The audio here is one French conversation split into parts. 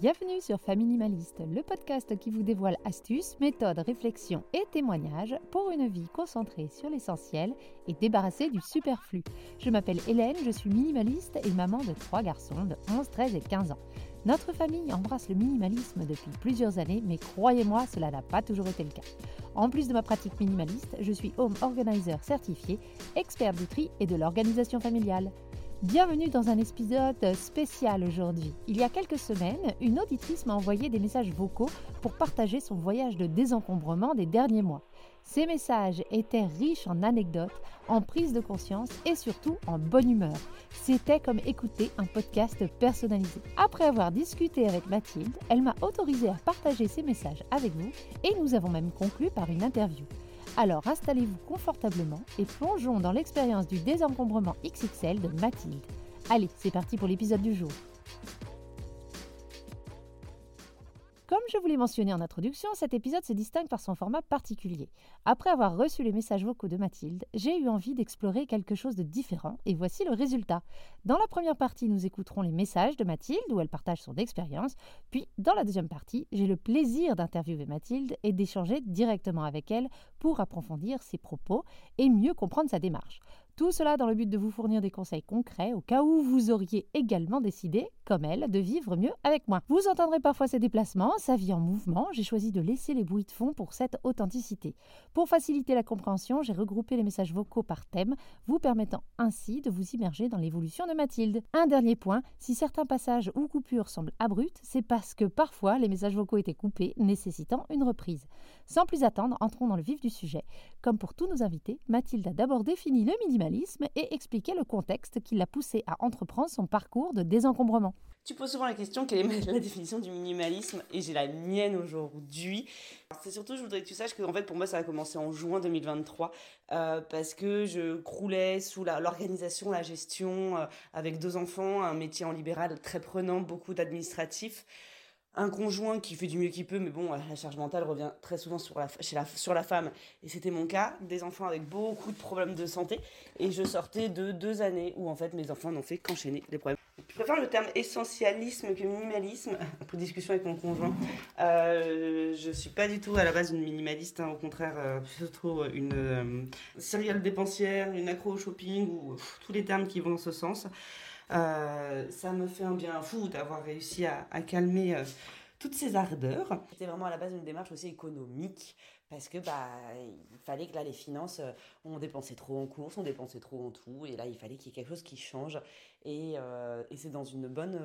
Bienvenue sur Familimaliste, le podcast qui vous dévoile astuces, méthodes, réflexions et témoignages pour une vie concentrée sur l'essentiel et débarrassée du superflu. Je m'appelle Hélène, je suis minimaliste et maman de trois garçons de 11, 13 et 15 ans. Notre famille embrasse le minimalisme depuis plusieurs années, mais croyez-moi, cela n'a pas toujours été le cas. En plus de ma pratique minimaliste, je suis home organizer certifié, expert du tri et de l'organisation familiale. Bienvenue dans un épisode spécial aujourd'hui. Il y a quelques semaines, une auditrice m'a envoyé des messages vocaux pour partager son voyage de désencombrement des derniers mois. Ces messages étaient riches en anecdotes, en prise de conscience et surtout en bonne humeur. C'était comme écouter un podcast personnalisé. Après avoir discuté avec Mathilde, elle m'a autorisé à partager ces messages avec vous et nous avons même conclu par une interview. Alors installez-vous confortablement et plongeons dans l'expérience du désencombrement XXL de Mathilde. Allez, c'est parti pour l'épisode du jour. Comme je vous l'ai mentionné en introduction, cet épisode se distingue par son format particulier. Après avoir reçu les messages vocaux de Mathilde, j'ai eu envie d'explorer quelque chose de différent et voici le résultat. Dans la première partie, nous écouterons les messages de Mathilde où elle partage son expérience, puis dans la deuxième partie, j'ai le plaisir d'interviewer Mathilde et d'échanger directement avec elle pour approfondir ses propos et mieux comprendre sa démarche. Tout cela dans le but de vous fournir des conseils concrets au cas où vous auriez également décidé, comme elle, de vivre mieux avec moi. Vous entendrez parfois ses déplacements, sa vie en mouvement. J'ai choisi de laisser les bruits de fond pour cette authenticité. Pour faciliter la compréhension, j'ai regroupé les messages vocaux par thème, vous permettant ainsi de vous immerger dans l'évolution de Mathilde. Un dernier point, si certains passages ou coupures semblent abrupts, c'est parce que parfois les messages vocaux étaient coupés, nécessitant une reprise. Sans plus attendre, entrons dans le vif du sujet. Comme pour tous nos invités, Mathilde a d'abord défini le minimalisme et expliquer le contexte qui l'a poussé à entreprendre son parcours de désencombrement. Tu poses souvent la question quelle est la définition du minimalisme? Et j'ai la mienne aujourd'hui. C'est surtout, je voudrais que tu saches que fait pour moi ça a commencé en juin 2023 euh, parce que je croulais sous l'organisation, la, gestion euh, avec deux enfants, un métier en libéral très prenant, beaucoup d'administratifs un conjoint qui fait du mieux qu'il peut, mais bon, la charge mentale revient très souvent sur la, chez la, sur la femme, et c'était mon cas, des enfants avec beaucoup de problèmes de santé, et je sortais de deux années où en fait mes enfants n'ont fait qu'enchaîner des problèmes. Je préfère le terme essentialisme que minimalisme, après discussion avec mon conjoint. Euh, je suis pas du tout à la base une minimaliste, hein, au contraire, euh, plutôt une euh, serial dépensière, une accro au shopping, ou tous les termes qui vont dans ce sens. Euh, ça me fait un bien fou d'avoir réussi à, calmer euh, toutes ces ardeurs. C'était vraiment à la base une démarche aussi économique parce que bah il fallait que là les finances euh, on dépensait trop en courses, on dépensait trop en tout et là il fallait qu'il y ait quelque chose qui change et, et c'est dans une bonne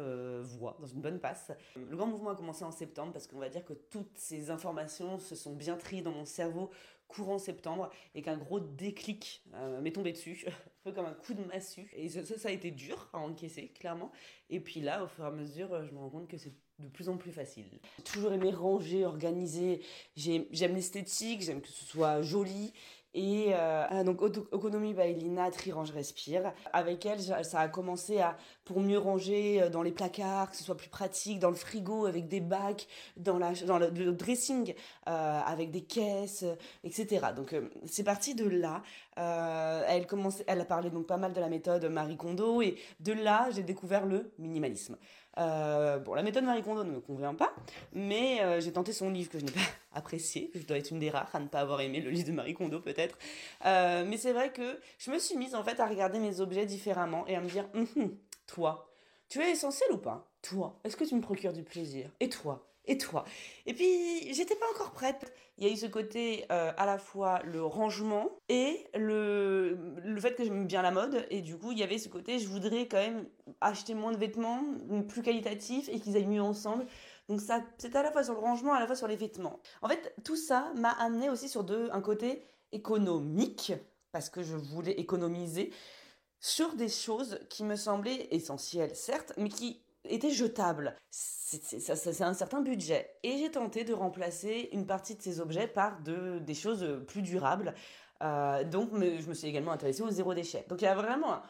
voie, dans une bonne passe. Le grand mouvement a commencé en septembre parce qu'on va dire que toutes ces informations se sont bien triées dans mon cerveau courant septembre et qu'un gros déclic euh, m'est tombé dessus, un peu comme un coup de massue. Et ça, ça, a été dur à encaisser, clairement. Et puis là, au fur et à mesure, euh, je me rends compte que c'est de plus en plus facile. J'ai toujours aimé ranger, organiser. J'aime l'esthétique, j'aime que ce soit joli. Et euh, ah, donc Autonomie by Lina, Tri Range Respire. Avec elle, ça a commencé à pour mieux ranger euh, dans les placards, que ce soit plus pratique, dans le frigo avec des bacs, dans, la, dans le, dressing euh, avec des caisses, etc. Donc c'est parti de là. elle, commençait, elle a parlé donc pas mal de la méthode Marie Kondo et de là j'ai découvert le minimalisme. Euh, bon, la méthode Marie Kondo ne me convient pas, mais euh, j'ai tenté son livre que je n'ai pas apprécié. Je dois être une des rares à ne pas avoir aimé le livre de Marie Kondo, peut-être. Euh, mais c'est vrai que je me suis mise en fait à regarder mes objets différemment et à me dire, hum, hum, toi, tu es essentiel ou pas? Toi, est-ce que tu me procures du plaisir? Et toi? Et toi Et puis, j'étais pas encore prête. Il y a eu ce côté euh, à la fois le rangement et le, le fait que j'aime bien la mode. Et du coup, il y avait ce côté, je voudrais quand même acheter moins de vêtements, plus qualitatifs et qu'ils aillent mieux ensemble. Donc ça, c'est à la fois sur le rangement, à la fois sur les vêtements. En fait, tout ça m'a amené aussi sur deux, un côté économique, parce que je voulais économiser sur des choses qui me semblaient essentielles, certes, mais qui était jetable. C'est un certain budget. Et j'ai tenté de remplacer une partie de ces objets par de, des choses plus durables. Euh, donc je me suis également intéressée au zéro déchet. Donc il y a vraiment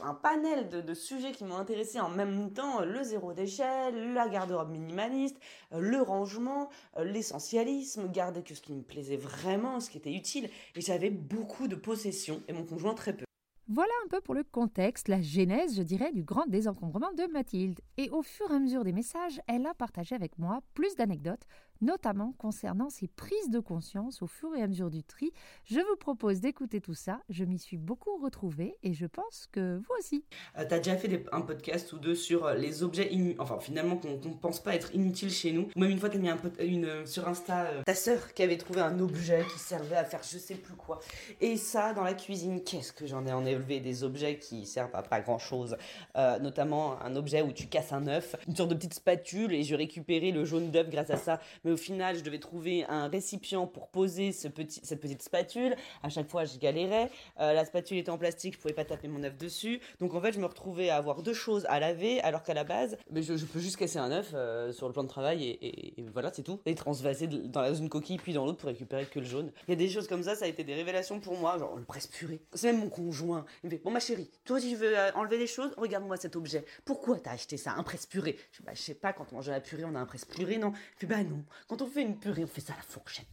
un, panel de, sujets qui m'ont intéressé en même temps. Le zéro déchet, la garde-robe minimaliste, le rangement, l'essentialisme, garder que ce qui me plaisait vraiment, ce qui était utile. Et j'avais beaucoup de possessions et mon conjoint très peu. Voilà un peu pour le contexte, la genèse, je dirais, du grand désencombrement de Mathilde. Et au fur et à mesure des messages, elle a partagé avec moi plus d'anecdotes, notamment concernant ses prises de conscience au fur et à mesure du tri. Je vous propose d'écouter tout ça. Je m'y suis beaucoup retrouvée et je pense que vous aussi. Euh, tu as déjà fait un podcast ou deux sur euh, les objets, enfin finalement qu'on ne pense pas être inutiles chez nous. Ou même une fois, tu as mis un une, euh, sur Insta ta sœur qui avait trouvé un objet qui servait à faire je sais plus quoi. Et ça, dans la cuisine, qu'est-ce que j'en ai enlevé des objets qui servent à pas grand chose. notamment un objet où tu casses un œuf, une sorte de petite spatule et je récupérais le jaune d'œuf grâce à ça. Au final, je devais trouver un récipient pour poser cette petite spatule. À chaque fois, je galérais. Euh, la spatule était en plastique, je pouvais pas taper mon œuf dessus. Donc en fait, je me retrouvais à avoir deux choses à laver, alors qu'à la base, mais je, peux juste casser un œuf euh, sur le plan de travail et, voilà, c'est tout. Et transvaser dans une coquille puis dans l'autre pour récupérer que le jaune. Il y a des choses comme ça, ça a été des révélations pour moi, genre le presse purée. C'est même mon conjoint. Il me fait Bon, ma chérie, toi, tu veux euh, enlever des choses, regarde-moi cet objet. Pourquoi t'as acheté ça? Un presse purée je, bah, je sais pas, quand on mange la purée, on a un presse purée, non? Il fait Bah non. Quand on fait une purée, on fait ça à la fourchette.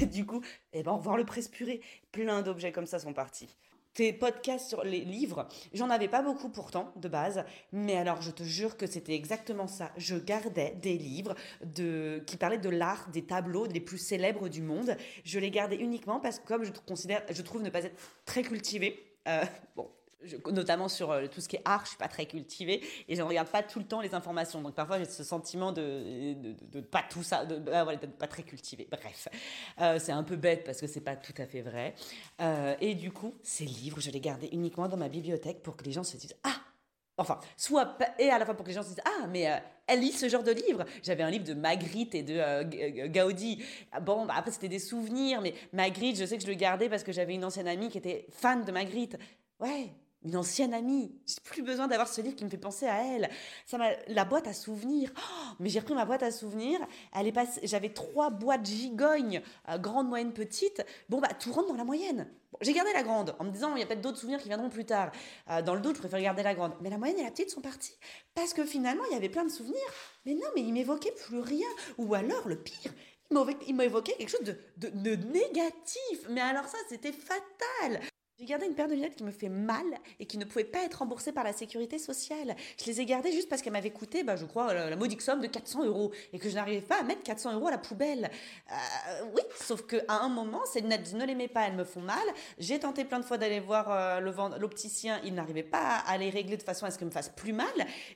Et du coup, eh ben, voir le presse purée. Plein d'objets comme ça sont partis. Tes podcasts sur les livres, j'en avais pas beaucoup pourtant de base, mais alors je te jure que c'était exactement ça. Je gardais des livres de, qui parlaient de l'art, des tableaux les plus célèbres du monde. Je les gardais uniquement parce que comme je considère, je trouve ne pas être très cultivée. Euh, bon, notamment sur euh, tout ce qui est art, je suis pas très cultivée et je ne regarde pas tout le temps les informations. Donc parfois j'ai ce sentiment de, de, pas tout ça, de, ah, pas très cultivée. Bref, euh, c'est un peu bête parce que c'est pas tout à fait vrai. Euh, et du coup, ces livres, je les gardais uniquement dans ma bibliothèque pour que les gens se disent ah. Enfin, soit et à la fois pour que les gens se disent ah mais elle lit ce genre de livre. J'avais un livre de Magritte et de Gaudi. Bon, bah, après c'était des souvenirs, mais Magritte, je sais que je le gardais parce que j'avais une ancienne amie qui était fan de Magritte. Ouais, une ancienne amie. J'ai plus besoin d'avoir ce livre qui me fait penser à elle. Ça m'a la boîte à souvenirs. Oh, mais j'ai repris ma boîte à souvenirs. Elle est passée. J'avais trois boîtes gigognes, euh, grande, moyenne, petite. Bon bah tout rentre dans la moyenne. j'ai gardé la grande en me disant il y a peut-être d'autres souvenirs qui viendront plus tard. Euh, dans le doute, je préfère garder la grande. Mais la moyenne et la petite sont parties parce que finalement il y avait plein de souvenirs. Mais non, mais il m'évoquait plus rien. Ou alors le pire, il m'a évoqué quelque chose de, de, de, négatif. Mais alors ça, c'était fatal. J'ai gardé une paire de lunettes qui me fait mal et qui ne pouvait pas être remboursée par la sécurité sociale. Je les ai gardées juste parce qu'elles m'avaient coûté, bah, je crois, la, modique somme de 400 euros et que je n'arrivais pas à mettre 400 euros à la poubelle. Euh, oui, sauf qu'à un moment, ces lunettes, je ne les mets pas, elles me font mal. J'ai tenté plein de fois d'aller voir euh, l'opticien, il n'arrivait pas à les régler de façon à ce qu'elles me fassent plus mal.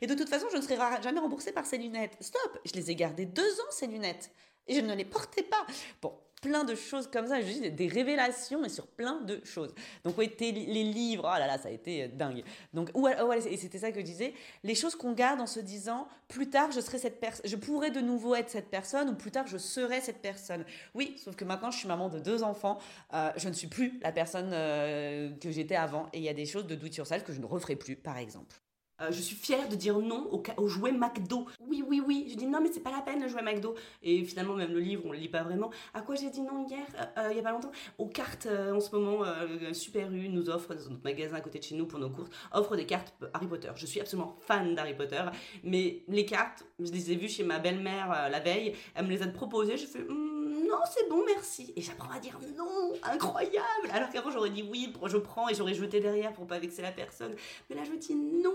Et de toute façon, je ne serai jamais remboursée par ces lunettes. Stop Je les ai gardées deux ans, ces lunettes. Et je ne les portais pas. Bon, plein de choses comme ça. Des révélations et sur plein de choses. Donc, oui, les livres, oh là là, ça a été euh, dingue. Donc, ou, et c'était ça que je disais, les choses qu'on garde en se disant, plus tard, je serai cette personne, je pourrais de nouveau être cette personne, ou plus tard, je serai cette personne. Oui, sauf que maintenant, je suis maman de deux enfants, euh, je ne suis plus la personne euh, que j'étais avant, et il y a des choses de do it yourself que je ne referai plus, par exemple. Euh, je suis fière de dire non au, au, jouet McDo. Oui, oui, oui. Je dis non, mais c'est pas la peine le jouet McDo. Et finalement, même le livre, on le lit pas vraiment. À quoi j'ai dit non hier, euh, euh, il y a pas longtemps? Aux cartes, en ce moment, Super U nous offre, dans notre magasin à côté de chez nous pour nos courses, offre des cartes Harry Potter. Je suis absolument fan d'Harry Potter. Mais les cartes, je les ai vues chez ma belle-mère la veille. Elle me les a proposées. Je fais. Hmm, non, c'est bon, merci. Et j'apprends à dire non, incroyable. Alors qu'avant, j'aurais dit oui, je prends et j'aurais jeté derrière pour pas vexer la personne. Mais là, je dis non.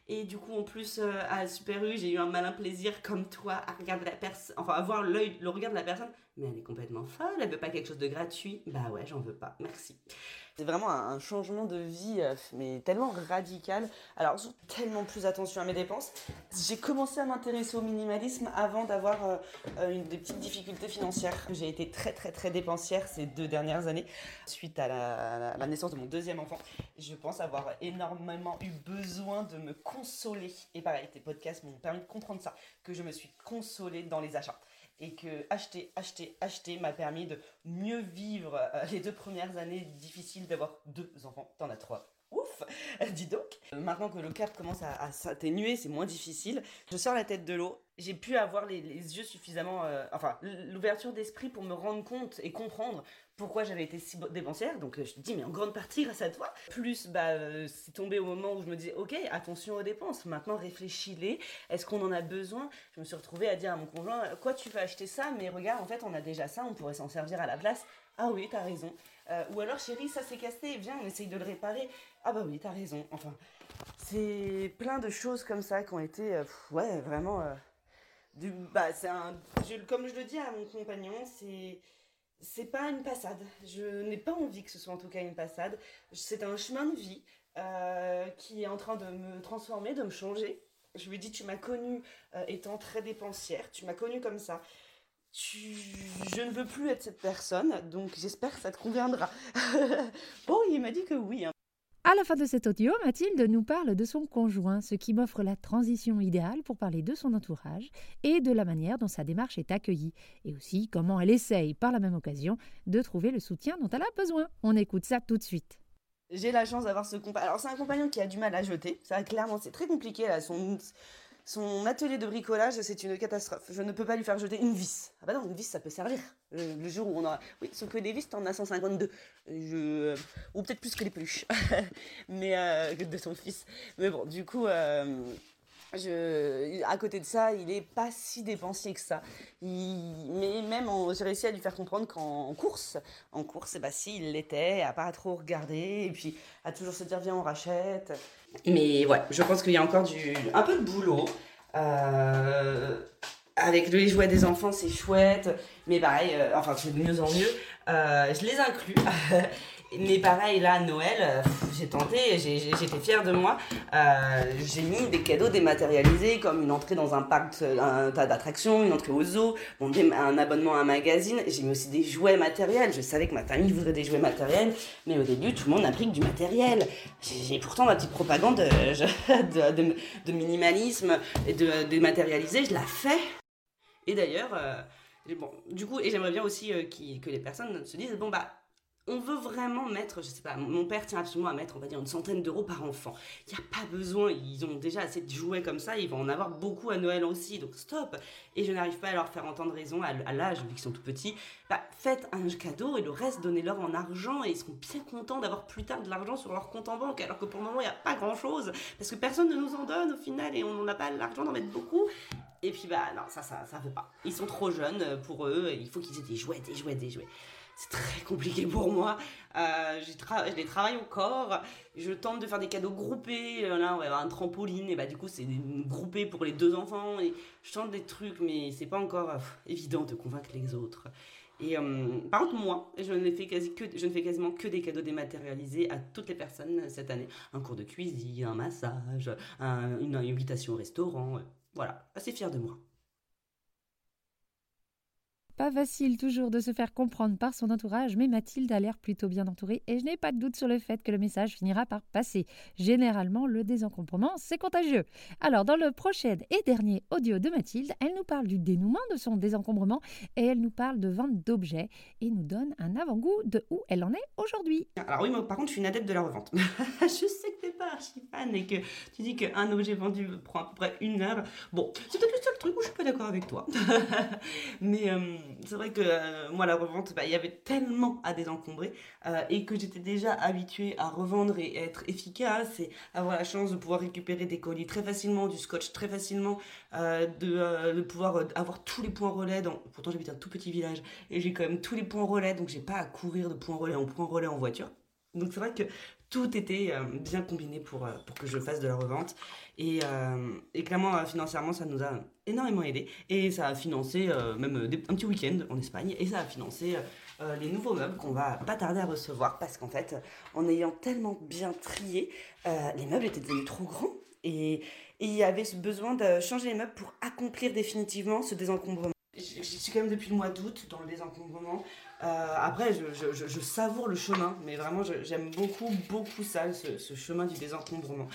Et du coup, en plus, euh, à Super U, j'ai eu un malin plaisir comme toi à regarder la personne, enfin, à voir le regard de la personne. Mais elle est complètement folle, elle veut pas quelque chose de gratuit. Bah ouais, j'en veux pas, merci. C'est vraiment un, changement de vie, euh, mais tellement radical. Alors, tellement plus attention à mes dépenses. J'ai commencé à m'intéresser au minimalisme avant d'avoir euh, des petites difficultés financières. J'ai été très très très dépensière ces deux dernières années suite à la, la naissance de mon deuxième enfant. Je pense avoir énormément eu besoin de me consoler. Et pareil, tes podcasts m'ont permis de comprendre ça, que je me suis consolée dans les achats et que acheter, acheter, acheter m'a permis de mieux vivre euh, les deux premières années difficiles d'avoir deux enfants. T'en as trois. Ouf Dis donc Maintenant que le cap commence à, s'atténuer, c'est moins difficile. Je sors la tête de l'eau. J'ai pu avoir les, yeux suffisamment... Euh, enfin, l'ouverture d'esprit pour me rendre compte et comprendre pourquoi j'avais été si dépensière. Donc euh, je te dis, mais en grande partie grâce à toi. Plus, bah, euh, c'est tombé au moment où je me disais, ok, attention aux dépenses. Maintenant, réfléchis-les. Est-ce qu'on en a besoin? Je me suis retrouvée à dire à mon conjoint, quoi, tu vas acheter ça? Mais regarde, en fait, on a déjà ça, on pourrait s'en servir à la place. Ah oui, t'as raison. Ou alors, chérie, ça s'est cassé, viens, on essaye de le réparer. Ah bah oui, t'as raison. Enfin, c'est plein de choses comme ça qui ont été, euh, ouais, vraiment. Euh, du, bah, c'est un, comme je le dis à mon compagnon, c'est, c'est pas une passade. Je n'ai pas envie que ce soit en tout cas une passade. C'est un chemin de vie qui est en train de me transformer, de me changer. Je lui dis, tu m'as connue étant très dépensière, tu m'as connue comme ça je ne veux plus être cette personne, donc j'espère que ça te conviendra. bon, il m'a dit que oui. Hein. À la fin de cet audio, Mathilde nous parle de son conjoint, ce qui m'offre la transition idéale pour parler de son entourage et de la manière dont sa démarche est accueillie, et aussi comment elle essaye, par la même occasion, de trouver le soutien dont elle a besoin. On écoute ça tout de suite. J'ai la chance d'avoir ce compagnon. Alors, c'est un compagnon qui a du mal à jeter. Ça, clairement, c'est très compliqué. Là. Son, son atelier de bricolage, c'est une catastrophe. Je ne peux pas lui faire jeter une vis. Ah bah non, une vis, ça peut servir. Le, jour où on aura... Oui, sauf que des vis, t'en as 152. Je... Ou peut-être plus que les peluches. Mais euh, de son fils. Mais bon, du coup... Euh, à côté de ça, il est pas si dépensier que ça. mais même, j'ai réussi à lui faire comprendre qu'en course, en course, bah si, il l'était, à pas trop regarder, et puis à toujours se dire viens on rachète. Mais ouais, je pense qu'il y a encore du, un peu de boulot. Euh, avec les jouets des enfants, c'est chouette, mais pareil, euh, enfin c'est de mieux en mieux. Euh, je les inclus. Mais pareil, là, Noël, euh, j'ai tenté, j'étais fière de moi. Euh, j'ai mis des cadeaux dématérialisés, comme une entrée dans un parc d'attractions, une entrée au zoo, un abonnement à un magazine. J'ai mis aussi des jouets matériels. Je savais que ma famille voudrait des jouets matériels, mais au début, tout le monde n'a pris que du matériel. J'ai pourtant ma petite propagande de, de, minimalisme et de dématérialiser, je la fais. Et d'ailleurs, euh, bon, du coup, et j'aimerais bien aussi que les personnes se disent, bon bah, on veut vraiment mettre, je sais pas, mon père tient absolument à mettre, on va dire, une centaine d'euros par enfant. Il n'y a pas besoin, ils ont déjà assez de jouets comme ça, ils vont en avoir beaucoup à Noël aussi, donc stop. Et je n'arrive pas à leur faire entendre raison à, l'âge, vu qu'ils sont tout petits. Bah, faites un cadeau et le reste, donnez-leur en argent et ils seront bien contents d'avoir plus tard de l'argent sur leur compte en banque, alors que pour le moment, il n'y a pas grand-chose, parce que personne ne nous en donne au final et on n'a pas l'argent d'en mettre beaucoup. Et puis, bah non, ça, ça, ça veut pas. Ils sont trop jeunes pour eux, il faut qu'ils aient des jouets, des jouets, des jouets c'est très compliqué pour moi. Euh, je les travaille encore. Je tente de faire des cadeaux groupés. Euh, là, on va avoir un trampoline. Et bah, du coup, c'est groupé pour les deux enfants. Je tente des trucs, mais c'est pas encore euh, évident de convaincre les autres. Et par contre, moi, je ne, fais quasi que, je ne fais quasiment que des cadeaux dématérialisés à toutes les personnes cette année. Un cours de cuisine, un massage, une invitation au restaurant. voilà, assez fière de moi. Pas facile toujours de se faire comprendre par son entourage, mais Mathilde a l'air plutôt bien entourée et je n'ai pas de doute sur le fait que le message finira par passer. Généralement, le désencombrement, c'est contagieux. Alors, dans le prochain et dernier audio de Mathilde, elle nous parle du dénouement de son désencombrement et elle nous parle de vente d'objets et nous donne un avant-goût de où elle en est aujourd'hui. Alors oui, moi par contre, je suis une adepte de la revente. je sais que t'es pas archi fan et que tu dis qu'un objet vendu prend à peu près une heure. Bon, c'est peut-être le seul truc où je suis pas d'accord avec toi. mais... Euh, c'est vrai que euh, moi, la revente, bah, il y avait tellement à désencombrer euh, et que j'étais déjà habituée à revendre et être efficace et avoir la chance de pouvoir récupérer des colis très facilement, du scotch très facilement, euh, de, pouvoir avoir tous les points relais. Pourtant, j'habite un tout petit village et j'ai quand même tous les points relais, donc j'ai pas à courir de point relais en point relais en voiture. Donc c'est vrai que tout était bien combiné pour, pour que je fasse de la revente. Et, et clairement, financièrement, ça nous a énormément aidé. Et ça a financé euh, même euh, un petit week-end en Espagne. Et ça a financé euh, les nouveaux meubles qu'on va pas tarder à recevoir. Parce qu'en fait, en ayant tellement bien trié, les meubles étaient devenus trop grands. Et, il y avait ce besoin de changer les meubles pour accomplir définitivement ce désencombrement. Je suis quand même depuis le mois d'août dans le désencombrement. Après, je, savoure le chemin, mais vraiment, j'aime beaucoup, beaucoup ça, ce chemin du désencombrement.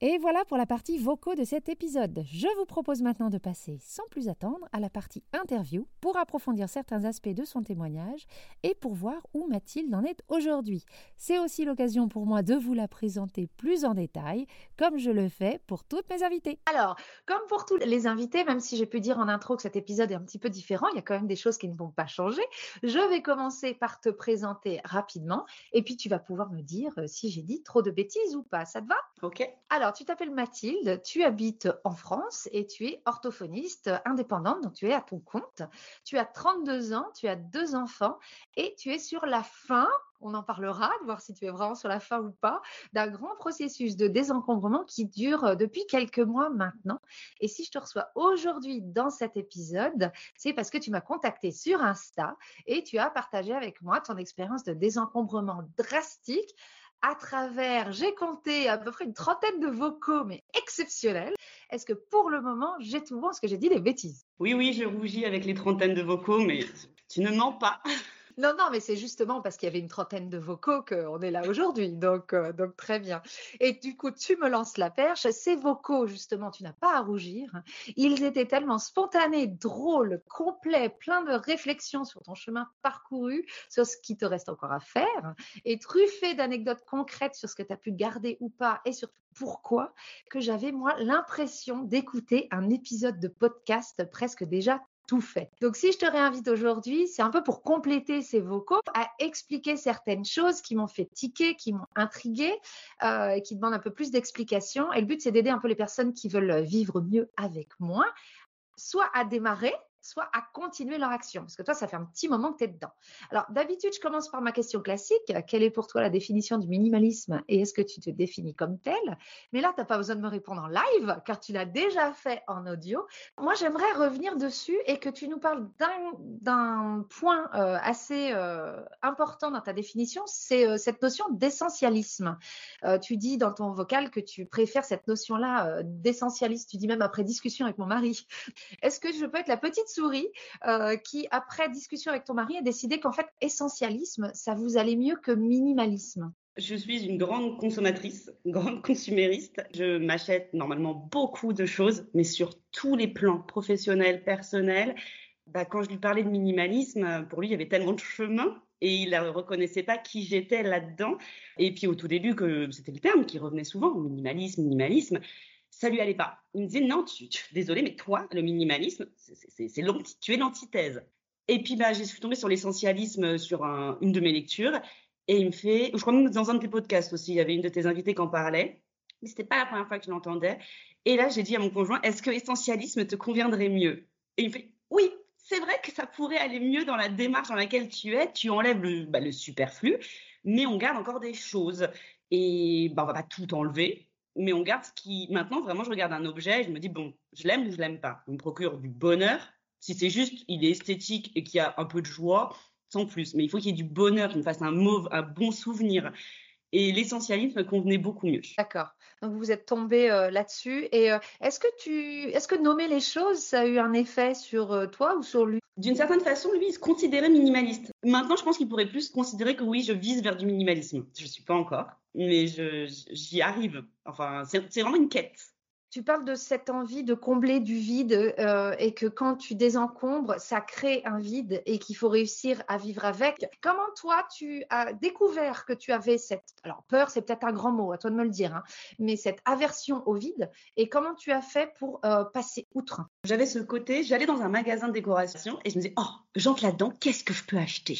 Et voilà pour la partie vocaux de cet épisode. Je vous propose maintenant de passer sans plus attendre à la partie interview pour approfondir certains aspects de son témoignage et pour voir où Mathilde en est aujourd'hui. C'est aussi l'occasion pour moi de vous la présenter plus en détail, comme je le fais pour toutes mes invités. Alors, comme pour tous les invités, même si j'ai pu dire en intro que cet épisode est un petit peu différent, il y a quand même des choses qui ne vont pas changer. Je vais commencer par te présenter rapidement et puis tu vas pouvoir me dire euh, si j'ai dit trop de bêtises ou pas. Ça te va? Ok. Alors, Alors, tu t'appelles Mathilde, tu habites en France et tu es orthophoniste indépendante, donc tu es à ton compte. Tu as 32 ans, tu as deux enfants et tu es sur la fin, on en parlera, de voir si tu es vraiment sur la fin ou pas, d'un grand processus de désencombrement qui dure depuis quelques mois maintenant. Et si je te reçois aujourd'hui dans cet épisode, c'est parce que tu m'as contacté sur Insta et tu as partagé avec moi ton expérience de désencombrement drastique à travers, j'ai compté à peu près une trentaine de vocaux, mais exceptionnels. Est-ce que pour le moment, j'ai tout bon? Est-ce que j'ai dit des bêtises? Oui, oui, je rougis avec les trentaines de vocaux, mais tu ne mens pas. Non, non, mais c'est justement parce qu'il y avait une trentaine de vocaux qu'on est là aujourd'hui. Donc, euh, donc, très bien. Et du coup, tu me lances la perche. Ces vocaux, justement, tu n'as pas à rougir. Ils étaient tellement spontanés, drôles, complets, pleins de réflexions sur ton chemin parcouru, sur ce qui te reste encore à faire, et truffés d'anecdotes concrètes sur ce que tu as pu garder ou pas, et surtout pourquoi, que j'avais, moi, l'impression d'écouter un épisode de podcast presque déjà tout fait. Donc si je te réinvite aujourd'hui, c'est un peu pour compléter ces vocaux, à expliquer certaines choses qui m'ont fait tiquer, qui m'ont intrigué, euh, et qui demandent un peu plus d'explications. Et le but, c'est d'aider un peu les personnes qui veulent vivre mieux avec moi, soit à démarrer, soit à continuer leur action. Parce que toi, ça fait un petit moment que tu es dedans. Alors, d'habitude, je commence par ma question classique. Quelle est pour toi la définition du minimalisme et est-ce que tu te définis comme tel Mais là, tu n'as pas besoin de me répondre en live car tu l'as déjà fait en audio. Moi, j'aimerais revenir dessus et que tu nous parles d'un point euh, assez euh, important dans ta définition, c'est euh, cette notion d'essentialisme. tu dis dans ton vocal que tu préfères cette notion-là d'essentialisme. Tu dis même après discussion avec mon mari. Est-ce que je peux être la petite souris euh, qui, après discussion avec ton mari, a décidé qu'en fait, essentialisme, ça vous allait mieux que minimalisme je suis une grande consommatrice, grande consumériste. Je m'achète normalement beaucoup de choses, mais sur tous les plans professionnels, personnels. Bah, quand je lui parlais de minimalisme, pour lui, il y avait tellement de chemin et il ne reconnaissait pas qui j'étais là-dedans. Et puis au tout début, que c'était le terme qui revenait souvent, minimalisme, minimalisme ça lui allait pas. Il me disait non, tu, désolé, mais toi, le minimalisme, c'est tu es l'antithèse. Et puis bah, je suis tombée sur l'essentialisme sur une de mes lectures, et il me fait, je crois même dans un de tes podcasts aussi, il y avait une de tes invités qui en parlait, mais c'était pas la première fois que je l'entendais. Et là, j'ai dit à mon conjoint, est-ce que l'essentialisme te conviendrait mieux? Et il me fait, oui, c'est vrai que ça pourrait aller mieux dans la démarche dans laquelle tu es. Tu enlèves le, bah, superflu, mais on garde encore des choses. Et bah, on va pas tout enlever, mais on garde ce qui. Maintenant, vraiment, je regarde un objet et je me dis, bon, je l'aime ou je l'aime pas. Il me procure du bonheur. Si c'est juste, il est esthétique et qu'il y a un peu de joie, sans plus. Mais il faut qu'il y ait du bonheur, qu'il me fasse un, mauve, un bon souvenir. Et l'essentialisme convenait beaucoup mieux. D'accord. Donc vous êtes tombé euh, là-dessus. Et euh, est-ce que tu, est-ce que nommer les choses, ça a eu un effet sur euh, toi ou sur lui? D'une certaine façon, lui, il se considérait minimaliste. Maintenant, je pense qu'il pourrait plus considérer que oui, je vise vers du minimalisme. Je ne suis pas encore, mais j'y arrive. Enfin, c'est vraiment une quête. Tu parles de cette envie de combler du vide euh, et que quand tu désencombres, ça crée un vide et qu'il faut réussir à vivre avec. Comment toi, tu as découvert que tu avais cette, alors peur, c'est peut-être un grand mot, à toi de me le dire, hein, mais cette aversion au vide et comment tu as fait pour euh, passer outre? J'avais ce côté, j'allais dans un magasin de décoration et je me disais, oh, j'entre là-dedans, qu'est-ce que je peux acheter?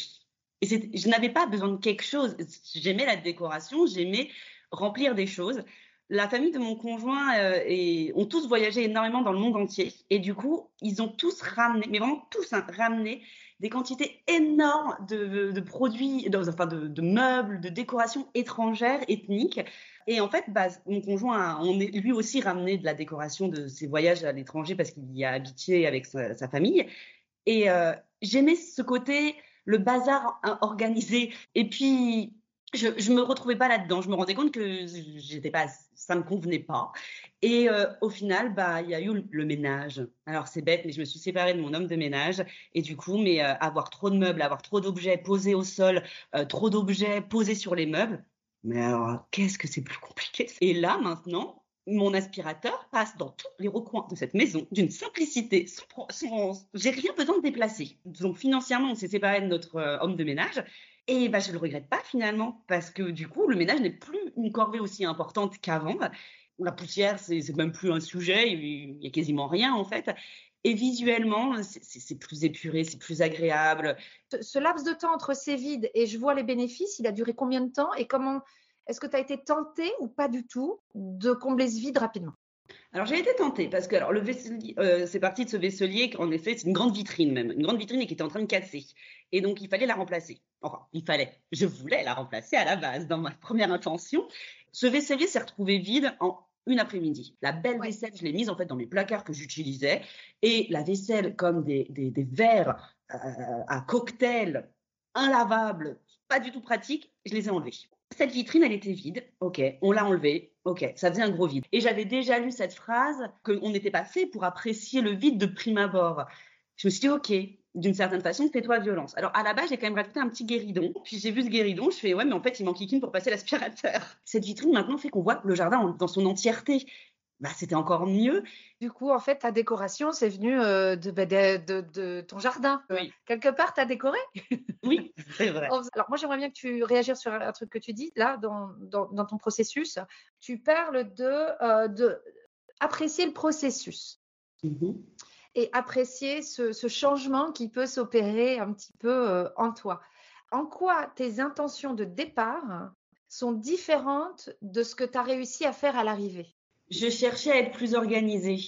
Et je n'avais pas besoin de quelque chose. J'aimais la décoration, j'aimais remplir des choses la famille de mon conjoint euh, ont tous voyagé énormément dans le monde entier. Et du coup, ils ont tous ramené, mais vraiment tous, hein, ramené des quantités énormes de, produits, de, enfin de, meubles, de décorations étrangères, ethniques. Et en fait, bah, mon conjoint, on est lui aussi ramené de la décoration de ses voyages à l'étranger parce qu'il y a habité avec sa, famille. Et euh, j'aimais ce côté, le bazar organisé. Et puis, je, je me retrouvais pas là-dedans. Je me rendais compte que j'étais pas, ça me convenait pas. Et euh, au final, bah, il y a eu le ménage. Alors c'est bête, mais je me suis séparée de mon homme de ménage. Et du coup, mais euh, avoir trop de meubles, avoir trop d'objets posés au sol, euh, trop d'objets posés sur les meubles. Mais alors, qu'est-ce que c'est plus compliqué? Et là, maintenant, mon aspirateur passe dans tous les recoins de cette maison d'une simplicité. Sans, j'ai rien besoin de déplacer. Donc financièrement, on s'est séparé de notre homme de ménage. Et bah, je ne le regrette pas finalement, parce que du coup, le ménage n'est plus une corvée aussi importante qu'avant. La poussière, c'est même plus un sujet, il n'y a quasiment rien en fait. Et visuellement, c'est plus épuré, c'est plus agréable. Ce laps de temps entre ces vides et je vois les bénéfices, il a duré combien de temps et comment Est-ce que tu as été tentée ou pas du tout de combler ce vide rapidement? Alors j'ai été tentée parce que alors le vaisselier, euh, c'est parti de ce vaisselier en effet c'est une grande vitrine même, une grande vitrine qui était en train de casser et donc il fallait la remplacer. Enfin il fallait, je voulais la remplacer à la base dans ma première intention. Ce vaisselier s'est retrouvé vide en une après-midi. La belle vaisselle, je l'ai mise en fait dans mes placards que j'utilisais et la vaisselle comme des, des, des verres euh, à cocktail inlavables, pas du tout pratiques, je les ai enlevés. Cette vitrine, elle était vide. Ok, on l'a enlevée. Ok, ça faisait un gros vide. Et j'avais déjà lu cette phrase qu'on n'était pas fait pour apprécier le vide de prime abord. Je me suis dit, ok, d'une certaine façon, fais-toi violence. Alors, à la base, j'ai quand même rajouté un petit guéridon. Puis j'ai vu ce guéridon, je fais, ouais, mais en fait, il manque une pour passer l'aspirateur. Cette vitrine, maintenant, fait qu'on voit le jardin dans son entièreté. Bah, c'était encore mieux. Du coup, en fait, ta décoration, c'est venu euh, bah, de, de, de, ton jardin. Oui. Quelque part, tu as décoré Oui, c'est vrai. Alors, moi, j'aimerais bien que tu réagisses sur un truc que tu dis, là, dans, dans, dans ton processus. Tu parles de, euh, de apprécier le processus. Mmh Et apprécier ce, ce, changement qui peut s'opérer un petit peu euh, en toi. En quoi tes intentions de départ sont différentes de ce que tu as réussi à faire à l'arrivée? Je cherchais à être plus organisée,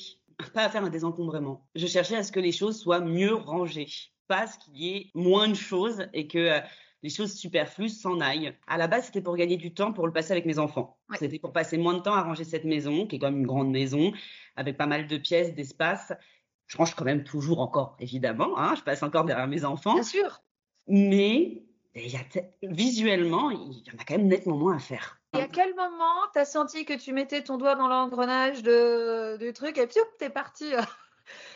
pas à faire un désencombrement. Je cherchais à ce que les choses soient mieux rangées, pas à ce qu'il y ait moins de choses et que euh, les choses superflues s'en aillent. À la base, c'était pour gagner du temps pour le passer avec mes enfants. Ouais. C'était pour passer moins de temps à ranger cette maison, qui est quand même une grande maison, avec pas mal de pièces, d'espace. Je range quand même toujours encore, évidemment. Hein, je passe encore derrière mes enfants. Bien sûr. Mais il y a visuellement, il y en a quand même nettement moins à faire. Et à quel moment tu as senti que tu mettais ton doigt dans l'engrenage de, du truc et puis tu es parti euh,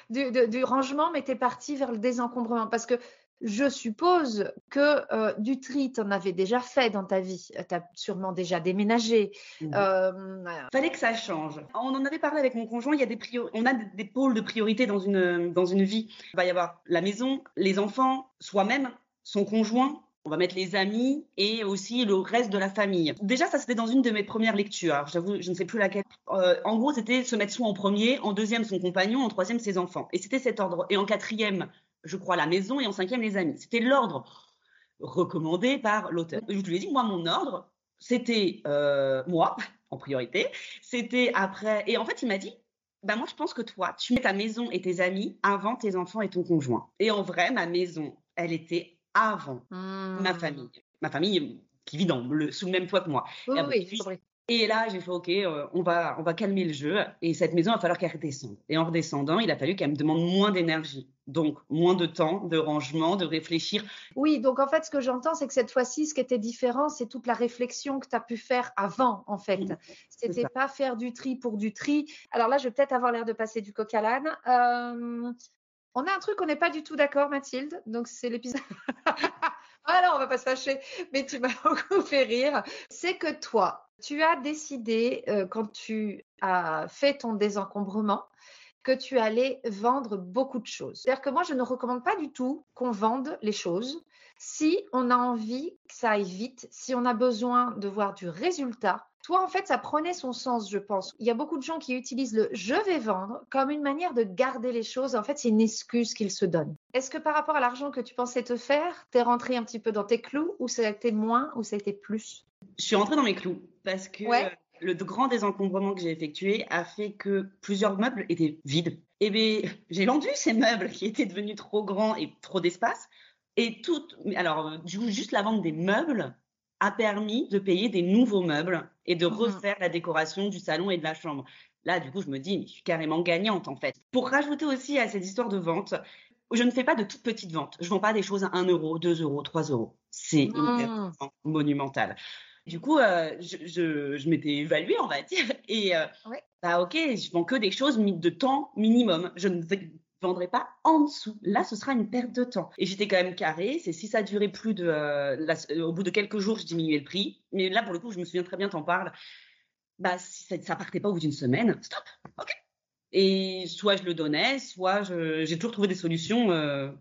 du, du, rangement, mais tu es parti vers le désencombrement? Parce que je suppose que euh, du tri, tu en avais déjà fait dans ta vie. Tu as sûrement déjà déménagé. Mmh. Euh, Fallait que ça change. On en avait parlé avec mon conjoint. Il y a des on a des, pôles de priorité dans une, dans une vie. Il va y avoir la maison, les enfants, soi-même, son conjoint, on va mettre les amis et aussi le reste de la famille. Déjà, ça c'était dans une de mes premières lectures. J'avoue, je ne sais plus laquelle. Euh, en gros, c'était se mettre soi en premier, en deuxième son compagnon, en troisième ses enfants. Et c'était cet ordre. Et en quatrième, je crois, la maison et en cinquième les amis. C'était l'ordre recommandé par l'auteur. Je lui ai dit, moi, mon ordre, c'était euh, moi en priorité. C'était après. Et en fait, il m'a dit, bah moi, je pense que toi, tu mets ta maison et tes amis avant tes enfants et ton conjoint. Et en vrai, ma maison, elle était avant mmh. ma famille. Ma famille qui vit dans le, sous le même toit que moi. Oui, et, oui, oui. Et là, j'ai fait, OK, euh, on, va, on va calmer le jeu. Et cette maison, il va falloir qu'elle redescende. Et en redescendant, il a fallu qu'elle me demande moins d'énergie. Donc, moins de temps, de rangement, de réfléchir. Oui, donc en fait, ce que j'entends, c'est que cette fois-ci, ce qui était différent, c'est toute la réflexion que tu as pu faire avant, en fait. Mmh, C'était pas faire du tri pour du tri. Alors là, je vais peut-être avoir l'air de passer du coq à l'âne. Euh, on a un truc, on n'est pas du tout d'accord, Mathilde. Donc, c'est l'épisode. ah non, on va pas se fâcher. Mais tu m'as beaucoup fait rire. C'est que toi, tu as décidé, euh, quand tu as fait ton désencombrement, que tu allais vendre beaucoup de choses. C'est-à-dire que moi, je ne recommande pas du tout qu'on vende les choses si on a envie que ça aille vite, si on a besoin de voir du résultat. Toi, en fait, ça prenait son sens, je pense. Il y a beaucoup de gens qui utilisent le je vais vendre comme une manière de garder les choses. En fait, c'est une excuse qu'ils se donnent. Est-ce que par rapport à l'argent que tu pensais te faire, tu es rentré un petit peu dans tes clous ou ça a été moins ou ça a été plus? Je suis rentrée dans mes clous parce que ouais. le grand désencombrement que j'ai effectué a fait que plusieurs meubles étaient vides. Et bien, j'ai vendu ces meubles qui étaient devenus trop grands et trop d'espace. Et tout, alors, du coup, juste la vente des meubles a permis de payer des nouveaux meubles et de refaire mmh. la décoration du salon et de la chambre. Là, du coup, je me dis, mais je suis carrément gagnante en fait. Pour rajouter aussi à cette histoire de vente, je ne fais pas de toutes petites ventes. Je ne vends pas des choses à 1 euro, 2 euros, 3 euros. C'est mmh. monumental. Du coup, euh, je, je, je m'étais évaluée, on va dire. Et euh, ouais. bah, ok, je vends que des choses de temps minimum. Je ne vendrai pas en dessous. Là, ce sera une perte de temps. Et j'étais quand même carré. C'est si ça durait plus de, euh, la, au bout de quelques jours, je diminuais le prix. Mais là, pour le coup, je me souviens très bien, t'en parles. Bah, si ça, ça partait pas au bout d'une semaine, stop. Ok. Et soit je le donnais, soit j'ai toujours trouvé des solutions euh,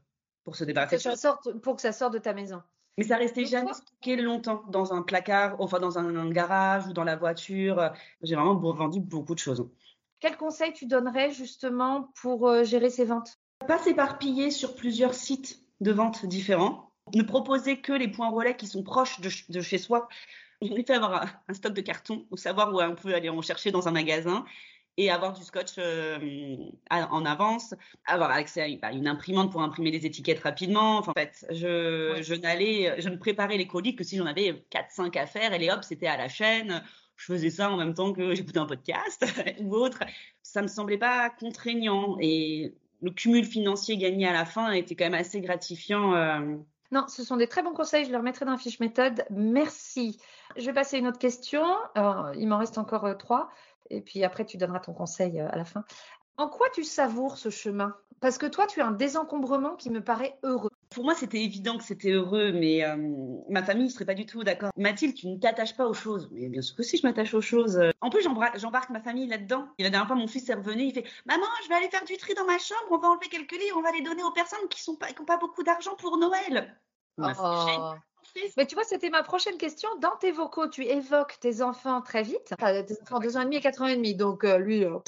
pour se débarrasser. Que ça sorte, pour que ça sorte de ta maison. Mais ça restait jamais stocké longtemps dans un placard, enfin dans un, un garage ou dans la voiture. J'ai vraiment vendu beaucoup de choses. Quel conseil tu donnerais justement pour euh, gérer ces ventes? Pas s'éparpiller sur plusieurs sites de vente différents. Ne proposer que les points relais qui sont proches de, de chez soi. ai fait avoir un, stock de cartons, ou savoir où on peut aller en chercher dans un magasin et avoir du scotch euh, en avance, avoir accès à bah, une, imprimante pour imprimer les étiquettes rapidement. Enfin, en fait, je, je n'allais, je ne préparais les colis que si j'en avais 4-5 à faire et les hop, c'était à la chaîne. Je faisais ça en même temps que j'écoutais un podcast ou autre. Ça me semblait pas contraignant et le cumul financier gagné à la fin était quand même assez gratifiant. Euh. Non, ce sont des très bons conseils. Je les remettrai dans la fiche méthode. Merci. Je vais passer à une autre question. il m'en reste encore euh, trois. Et puis après, tu donneras ton conseil euh, à la fin. En quoi tu savoures ce chemin? Parce que toi, tu as un désencombrement qui me paraît heureux. Pour moi, c'était évident que c'était heureux, mais euh, ma famille ne serait pas du tout d'accord. Mathilde, tu ne t'attaches pas aux choses. Mais bien sûr que si, je m'attache aux choses. En plus, j'embarque ma famille là-dedans. Et la dernière fois, mon fils est revenu, il fait Maman, je vais aller faire du tri dans ma chambre, on va enlever quelques livres, on va les donner aux personnes qui n'ont pas, pas beaucoup d'argent pour Noël. Oh. Mais tu vois, c'était ma prochaine question. Dans tes vocaux, tu évoques tes enfants très vite. tes enfants 2 ans et demi et 4 ans et demi. Donc, euh, lui, euh,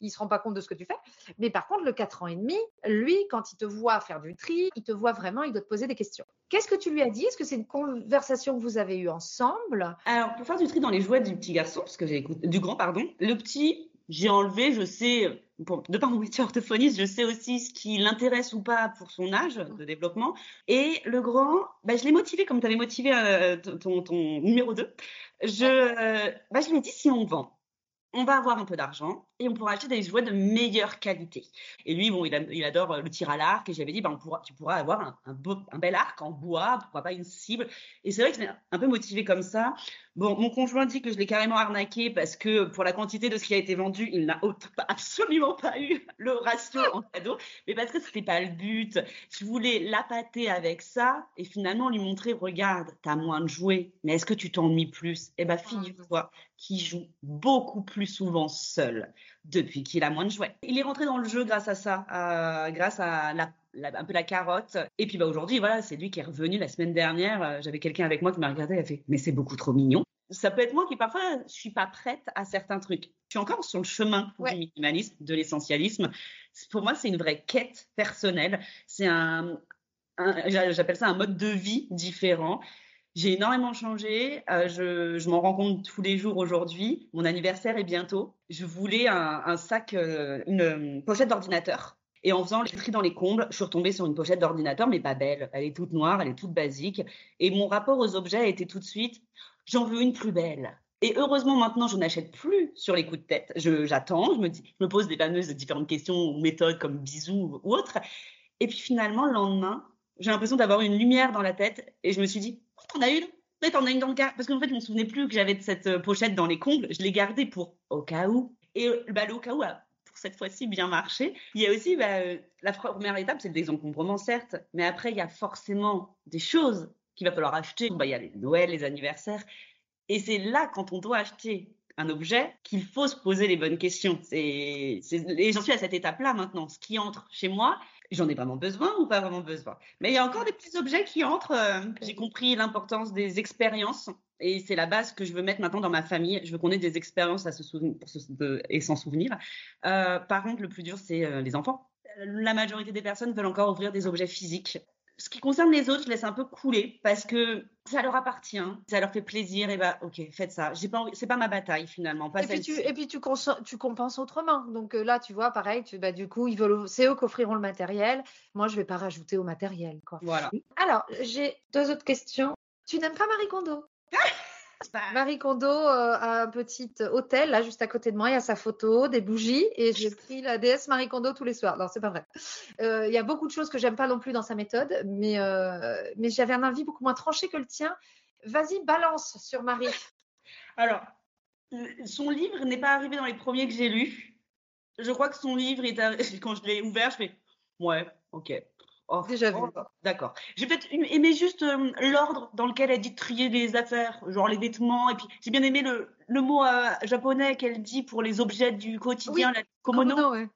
il ne se rend pas compte de ce que tu fais. Mais par contre, le 4 ans et demi, lui, quand il te voit faire du tri, il te voit vraiment, il doit te poser des questions. Qu'est-ce que tu lui as dit? Est-ce que c'est une conversation que vous avez eue ensemble? Alors, pour faire du tri dans les jouets du petit garçon, parce que j'ai écouté, du grand, pardon, le petit, j'ai enlevé, je sais, de par mon métier orthophoniste, je sais aussi ce qui l'intéresse ou pas pour son âge de développement. Et le grand, bah, je l'ai motivé comme tu avais motivé euh, ton, ton, numéro 2. Je, euh, bah, je lui ai dit si on vend on va avoir un peu d'argent et on pourra acheter des jouets de meilleure qualité. Et lui, bon, il, adore euh, le tir à l'arc et j'avais dit, ben, on tu pourras avoir un, un, bel arc en bois, pourquoi pas une cible. Et c'est vrai que c'est un peu motivé comme ça. Bon, mon conjoint dit que je l'ai carrément arnaqué parce que pour la quantité de ce qui a été vendu, il n'a absolument pas eu le ratio en cadeau, mais parce que c'était pas le but. Je voulais l'appâter avec ça et finalement lui montrer, regarde, t'as moins de jouets, mais est-ce que tu t'ennuies plus? Eh ben, figure-toi qu'il joue beaucoup plus souvent seul depuis qu'il a moins de jouets. Il est rentré dans le jeu grâce à ça, grâce à la un peu la carotte. Et puis bah, aujourd'hui, voilà, c'est lui qui est revenu la semaine dernière. Euh, j'avais quelqu'un avec moi qui m'a regardé et a fait Mais c'est beaucoup trop mignon. Ça peut être moi qui parfois je suis pas prête à certains trucs. Je suis encore sur le chemin du minimalisme, de l'essentialisme. Pour moi, c'est une vraie quête personnelle. C'est un, j'appelle ça un mode de vie différent. J'ai énormément changé. Euh, je, je m'en rends compte tous les jours aujourd'hui. Mon anniversaire est bientôt. Je voulais un, sac, euh, une pochette d'ordinateur et en faisant le tri dans les combles, je suis retombée sur une pochette d'ordinateur, mais pas belle. Elle est toute noire, elle est toute basique. Et mon rapport aux objets a été tout de suite, j'en veux une plus belle. Et heureusement, maintenant, je n'achète plus sur les coups de tête. J'attends, je, me, dis, je me pose des fameuses différentes questions ou méthodes comme bisous ou autres. Et puis finalement, le lendemain, j'ai l'impression d'avoir une lumière dans la tête. Et je me suis dit, t'en as une? Mais t'en as une dans le cas. Parce qu'en fait, je me souvenais plus que j'avais cette euh, pochette dans les combles. Je l'ai gardée pour au cas où. Et bah, le au cas où cette fois-ci bien marché. Il y a aussi bah, euh, la première étape, c'est le désencombrement, certes, mais après, il y a forcément des choses qu'il va falloir acheter. Bah, il y a les Noël, les anniversaires. Et c'est là, quand on doit acheter un objet, qu'il faut se poser les bonnes questions. C'est, et j'en suis à cette étape-là maintenant. Ce qui entre chez moi, j'en ai vraiment besoin ou pas vraiment besoin? Mais il y a encore des petits objets qui entrent. Euh, j'ai compris l'importance des expériences et c'est la base que je veux mettre maintenant dans ma famille. Je veux qu'on ait des expériences à se souvenir et s'en souvenir. Euh, par contre, le plus dur, c'est euh, les enfants. La majorité des personnes veulent encore ouvrir des objets physiques. Ce qui concerne les autres, je laisse un peu couler parce que ça leur appartient, ça leur fait plaisir. Et bah, ok, faites ça. J'ai pas, c'est pas ma bataille finalement. et, puis tu, et puis tu, tu compenses autrement. Donc euh, là, tu vois, pareil, tu, bah, du coup, ils veulent, c'est eux qui offriront le matériel. Moi, je vais pas rajouter au matériel, quoi. Voilà. Alors, j'ai deux autres questions. Tu n'aimes pas Marie Kondo? Marie Kondo euh, a un petit hôtel là juste à côté de moi. Il y a sa photo, des bougies et j'ai pris la déesse Marie Kondo tous les soirs. Non, c'est pas vrai. Euh, il y a beaucoup de choses que j'aime pas non plus dans sa méthode, mais euh, mais j'avais un avis beaucoup moins tranché que le tien. Vas-y, balance sur Marie. Alors, son livre n'est pas arrivé dans les premiers que j'ai lus. Je crois que son livre est quand je l'ai ouvert, je fais ouais, ok. Oh, Déjà vu. Oh, d'accord. J'ai peut-être aimé juste euh, l'ordre dans lequel elle dit trier les affaires, genre les vêtements. Et puis j'ai bien aimé le, le mot euh, japonais qu'elle dit pour les objets du quotidien, la komono. komono ouais.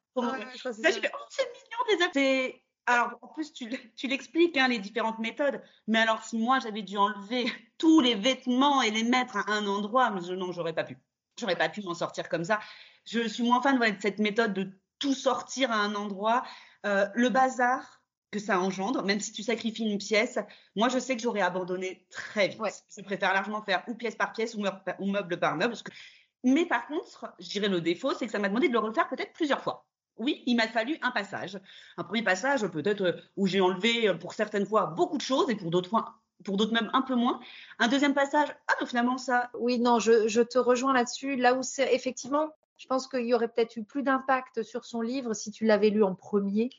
ça, j'ai fait, oh, c'est mignon des affaires. Alors, en plus, tu, tu l'expliques, hein, les différentes méthodes. Mais alors, si moi, j'avais dû enlever tous les vêtements et les mettre à un endroit, je, non, j'aurais pas pu. J'aurais pas pu m'en sortir comme ça. Je suis moins fan de cette méthode de tout sortir à un endroit. Euh, le bazar, que ça engendre, même si tu sacrifies une pièce, moi je sais que j'aurais abandonné très vite. Je préfère largement faire ou pièce par pièce ou meuble par meuble. Mais par contre, je dirais le défaut, c'est que ça m'a demandé de le refaire peut-être plusieurs fois. Oui, il m'a fallu un passage. Un premier passage peut-être euh, où j'ai enlevé euh, pour certaines fois beaucoup de choses et pour d'autres fois pour d'autres même un peu moins. Un deuxième passage, ah mais finalement ça. Oui, non, je, je te rejoins là-dessus. Là où c'est effectivement, je pense qu'il y aurait peut-être eu plus d'impact sur son livre si tu l'avais lu en premier.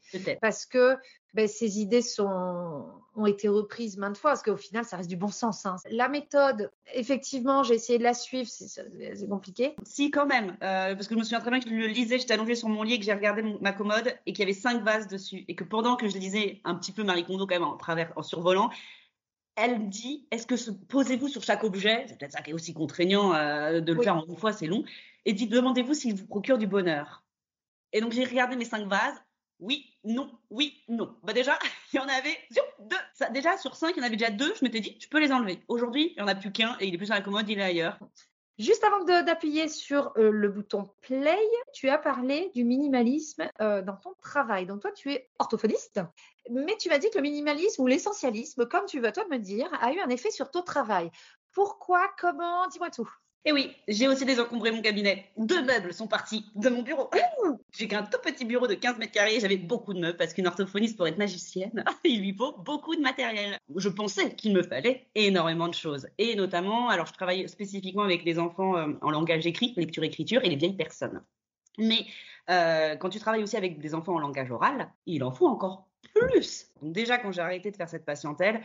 Parce que ben, ces idées sont, ont été reprises maintes fois, parce qu'au final, ça reste du bon sens. Hein. La méthode, effectivement, j'ai essayé de la suivre, c'est compliqué. Si, quand même, euh, parce que je me souviens très bien que je le lisais, j'étais allongée sur mon lit et que j'ai regardé ma commode et qu'il y avait cinq vases dessus. Et que pendant que je lisais un petit peu Marie Kondo, quand même, en, travers, en survolant, elle me dit est-ce que posez-vous sur chaque objet? C'est peut-être ça qui est aussi contraignant euh, de le faire en une fois, c'est long et dit demandez-vous s'il vous procure du bonheur. Et donc j'ai regardé mes cinq vases. Oui, non, oui, non. Bah déjà, il y en avait deux. Ça, déjà, sur cinq, il y en avait déjà deux. Je m'étais dit, je peux les enlever. Aujourd'hui, il n'y en a plus qu'un et il est plus dans la commode, il est ailleurs. Juste avant d'appuyer sur euh, le bouton play, tu as parlé du minimalisme euh, dans ton travail. Donc toi, tu es orthophoniste, mais tu m'as dit que le minimalisme ou l'essentialisme, comme tu vas toi me dire, a eu un effet sur ton travail. Pourquoi? Comment? Dis-moi tout. Et oui, j'ai aussi désencombré mon cabinet. Deux meubles sont partis de mon bureau. J'ai qu'un tout petit bureau de 15 mètres carrés. J'avais beaucoup de meubles parce qu'une orthophoniste, pour être magicienne, il lui faut beaucoup de matériel. Je pensais qu'il me fallait énormément de choses. Et notamment, alors je travaille spécifiquement avec les enfants euh, en langage écrit, lecture-écriture et les vieilles personnes. Mais euh, quand tu travailles aussi avec des enfants en langage oral, il en faut encore plus. Donc déjà, quand j'ai arrêté de faire cette patientèle,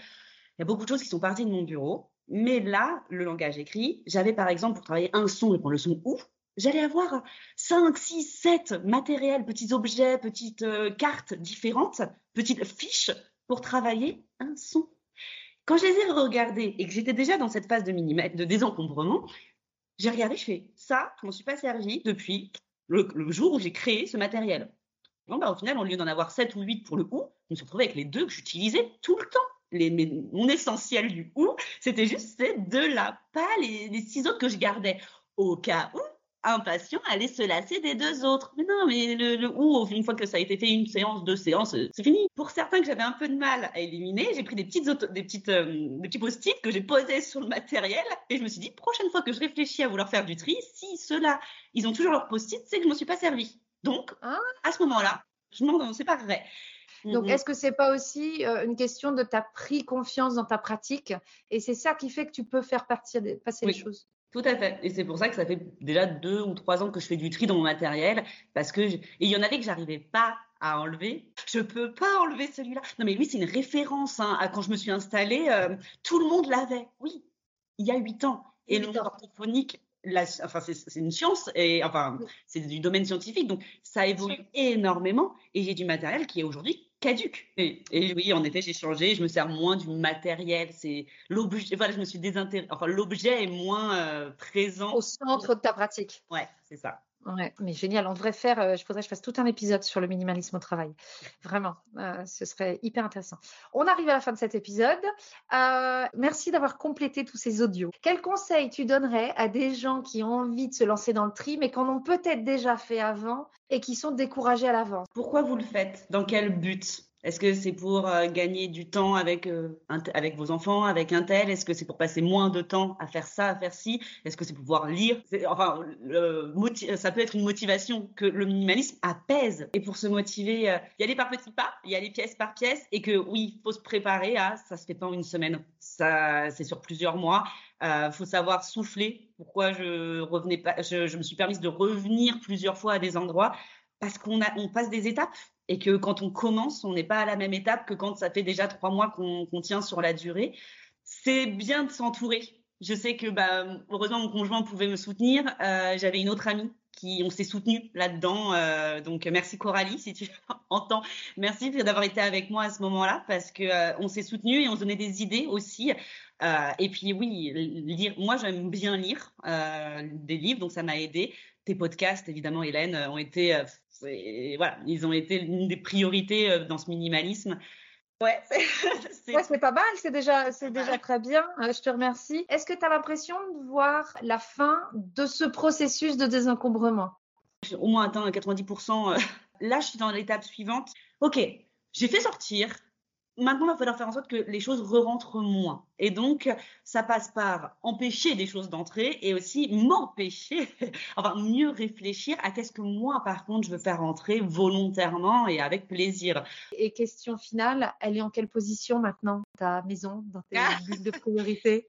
il y a beaucoup de choses qui sont parties de mon bureau. Mais là, le langage écrit, j'avais par exemple pour travailler un son et pour le son ou, j'allais avoir 5, 6, 7 matériels, petits objets, petites euh, cartes différentes, petites fiches pour travailler un son. Quand je les ai regardés et que j'étais déjà dans cette phase de, de désencombrement, j'ai regardé, je fais ça, je m'en suis pas servi depuis le, jour où j'ai créé ce matériel. Bon, bah, au final, au lieu d'en avoir 7 ou 8 pour le ou, je me suis retrouvée avec les deux que j'utilisais tout le temps mon essentiel du ou, c'était juste ces deux-là, pas les, six autres que je gardais. Au cas où un patient allait se lasser des deux autres. Mais non, mais le, ou, une fois que ça a été fait une séance, deux séances, c'est fini. Pour certains que j'avais un peu de mal à éliminer, j'ai pris des petites des petites euh, des petits post-it que j'ai posés sur le matériel et je me suis dit prochaine fois que je réfléchis à vouloir faire du tri, si ceux-là, ils ont toujours leur post-it, c'est que je m'en suis pas servi. Donc, ah. à ce moment-là, je m'en séparerai. Donc, mmh est-ce que c'est pas aussi euh, une question de ta pris confiance dans ta pratique Et c'est ça qui fait que tu peux faire partir, passer les choses? Tout à fait. Et c'est pour ça que ça fait déjà deux ou trois ans que je fais du tri dans mon matériel. Parce que et il y en avait que j'arrivais pas à enlever. Je peux pas enlever celui-là. Non, mais lui, c'est une référence. Hein, à quand je me suis installée, euh, tout le monde l'avait. Oui, il y a huit ans. Et le orthophonique, enfin, c'est une science, et enfin, c'est du domaine scientifique, donc ça évolue énormément. Et j'ai du matériel qui est aujourd'hui caduque. Et, oui, en effet, j'ai changé. Je me sers moins du matériel. C'est l'objet. Voilà, je me suis désintéressée. Enfin, l'objet est moins euh, présent au centre de ta pratique. Ouais, c'est ça. Ouais, mais génial. On devrait faire, euh, je faudrait que je fasse tout un épisode sur le minimalisme au travail. Vraiment, euh, ce serait hyper intéressant. On arrive à la fin de cet épisode. merci d'avoir complété tous ces audios. Quels conseils tu donnerais à des gens qui ont envie de se lancer dans le tri, mais qu'en ont peut-être déjà fait avant et qui sont découragés à l'avance? Pourquoi vous le faites? Dans quel but? Est-ce que c'est pour euh, gagner du temps avec, euh, avec vos enfants, avec un tel? Est-ce que c'est pour passer moins de temps à faire ça, à faire ci? Est-ce que c'est pour pouvoir lire? Enfin, ça peut être une motivation que le minimalisme apaise. Et pour se motiver, euh, y aller par petits pas, y aller pièce par pièce, et que oui, il faut se préparer à ça se fait pas en une semaine, ça c'est sur plusieurs mois. Il faut savoir souffler. Pourquoi je revenais pas je, je me suis permise de revenir plusieurs fois à des endroits? Parce qu'on on passe des étapes et que quand on commence, on n'est pas à la même étape que quand ça fait déjà trois mois qu'on tient sur la durée. C'est bien de s'entourer. Je sais que bah, heureusement mon conjoint pouvait me soutenir. Euh, J'avais une autre amie qui on s'est soutenu là-dedans. Euh, donc merci Coralie si tu entends. Merci d'avoir été avec moi à ce moment-là parce que euh, on s'est soutenu et on se donnait des idées aussi. Et puis oui. Moi j'aime bien lire des livres, donc ça m'a aidé. Tes podcasts, évidemment, Hélène, ont été voilà, ils ont été une des priorités euh, dans ce minimalisme. Ouais, c'est pas mal, c'est déjà, c'est déjà très bien. Euh, je te remercie. Est-ce que tu as l'impression de voir la fin de ce processus de désencombrement? J'ai au moins atteint 90%. Euh, là, je suis dans l'étape suivante. Ok, j'ai fait sortir. Maintenant, il va falloir faire en sorte que les choses re-rentrent moins. Et donc, ça passe par empêcher des choses d'entrer et aussi m'empêcher, enfin, mieux réfléchir à qu'est-ce que moi, par contre, je veux faire entrer volontairement et avec plaisir. Et question finale, elle est en quelle position maintenant, ta maison, dans tes bulles de priorité?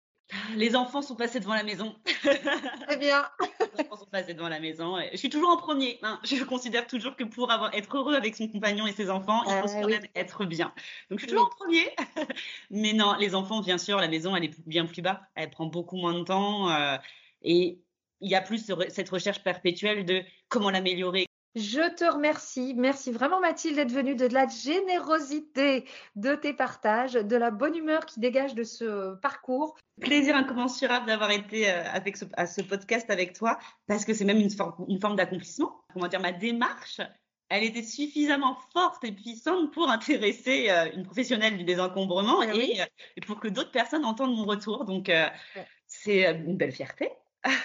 Les enfants sont passés devant la maison. Très bien. Les enfants sont passés devant la maison. Je suis toujours en premier. Hein. Je considère toujours que pour avoir, être heureux avec son compagnon et ses enfants, il faut quand même être bien. Donc je suis toujours en premier. Mais non, les enfants, bien sûr, la maison, elle est bien plus bas. Elle prend beaucoup moins de temps. Euh, et il y a plus cette recherche perpétuelle de comment l'améliorer, je te remercie. Merci vraiment Mathilde d'être venue, de la générosité de tes partages, de la bonne humeur qui dégage de ce parcours. Plaisir incommensurable d'avoir été euh, avec ce, à ce podcast avec toi parce que c'est même une, une forme d'accomplissement. Comment dire, ma démarche, elle était suffisamment forte et puissante pour intéresser euh, une professionnelle du désencombrement et, euh, et, pour que d'autres personnes entendent mon retour. Donc, c'est une belle fierté.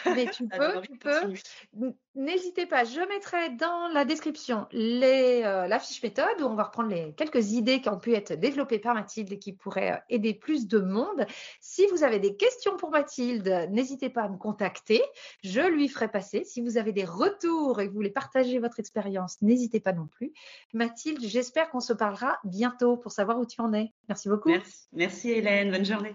Mais tu peux, tu peux. N'hésitez pas, je mettrai dans la description les, euh, la fiche méthode où on va reprendre les quelques idées qui ont pu être développées par Mathilde et qui pourraient euh, aider plus de monde. Si vous avez des questions pour Mathilde, n'hésitez pas à me contacter. Je lui ferai passer. Si vous avez des retours et que vous voulez partager votre expérience, n'hésitez pas non plus. Mathilde, j'espère qu'on se parlera bientôt pour savoir où tu en es. Merci beaucoup. Merci, Merci Hélène. Bonne journée.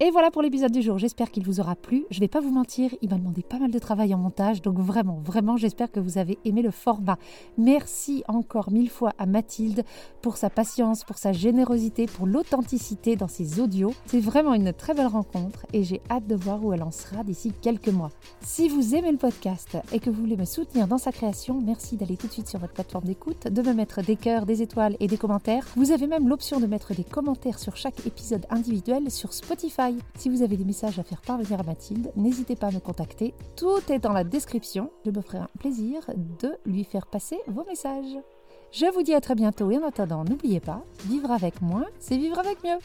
Et voilà pour l'épisode du jour, j'espère qu'il vous aura plu. Je vais pas vous mentir, il m'a demandé pas mal de travail en montage, donc vraiment, vraiment, j'espère que vous avez aimé le format. Merci encore mille fois à Mathilde pour sa patience, pour sa générosité, pour l'authenticité dans ses audios. C'est vraiment une très belle rencontre et j'ai hâte de voir où elle en sera d'ici quelques mois. Si vous aimez le podcast et que vous voulez me soutenir dans sa création, merci d'aller tout de suite sur votre plateforme d'écoute, de me mettre des cœurs, des étoiles et des commentaires. Vous avez même l'option de mettre des commentaires sur chaque épisode individuel sur Spotify si vous avez des messages à faire parvenir à Mathilde, n'hésitez pas à me contacter. Tout est dans la description. Je me ferai un plaisir de lui faire passer vos messages. Je vous dis à très bientôt et en attendant, n'oubliez pas, vivre avec moins, c'est vivre avec mieux.